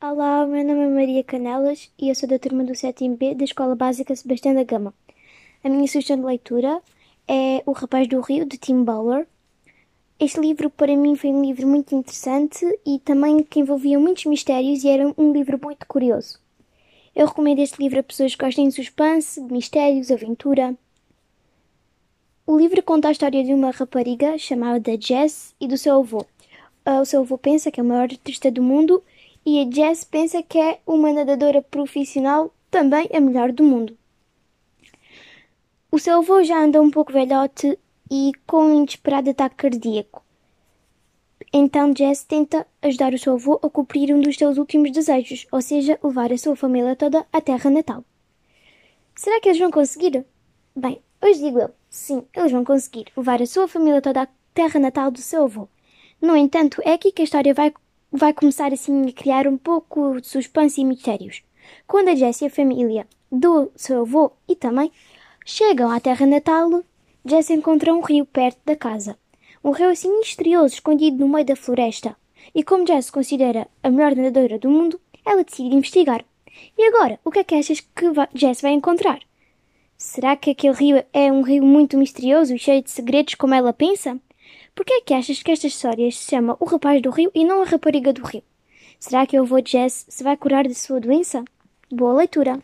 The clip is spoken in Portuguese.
Olá, meu nome é Maria Canelas e eu sou da turma do 7 B da Escola Básica Sebastião da Gama. A minha sugestão de leitura é O Rapaz do Rio, de Tim Bowler. Este livro, para mim, foi um livro muito interessante e também que envolvia muitos mistérios e era um livro muito curioso. Eu recomendo este livro a pessoas que gostem de suspense, mistérios, aventura. O livro conta a história de uma rapariga chamada Jess e do seu avô. O seu avô pensa que é o maior artista do mundo e a Jess pensa que é uma nadadora profissional, também a melhor do mundo. O seu avô já anda um pouco velhote e com um inesperado ataque cardíaco. Então Jess tenta ajudar o seu avô a cumprir um dos seus últimos desejos, ou seja, levar a sua família toda à terra natal. Será que eles vão conseguir? Bem, hoje digo eu, sim, eles vão conseguir levar a sua família toda à terra natal do seu avô. No entanto, é aqui que a história vai vai começar assim a criar um pouco de suspense e mistérios. Quando a Jess e a família do seu avô e também chegam à terra natal, Jess encontra um rio perto da casa. Um rio assim misterioso, escondido no meio da floresta. E como Jess se considera a melhor nadadora do mundo, ela decide investigar. E agora, o que é que achas que Jess vai encontrar? Será que aquele rio é um rio muito misterioso e cheio de segredos como ela pensa? Por que é que achas que esta história se chama O Rapaz do Rio e não a Rapariga do Rio? Será que o avô Jess se vai curar de sua doença? Boa leitura!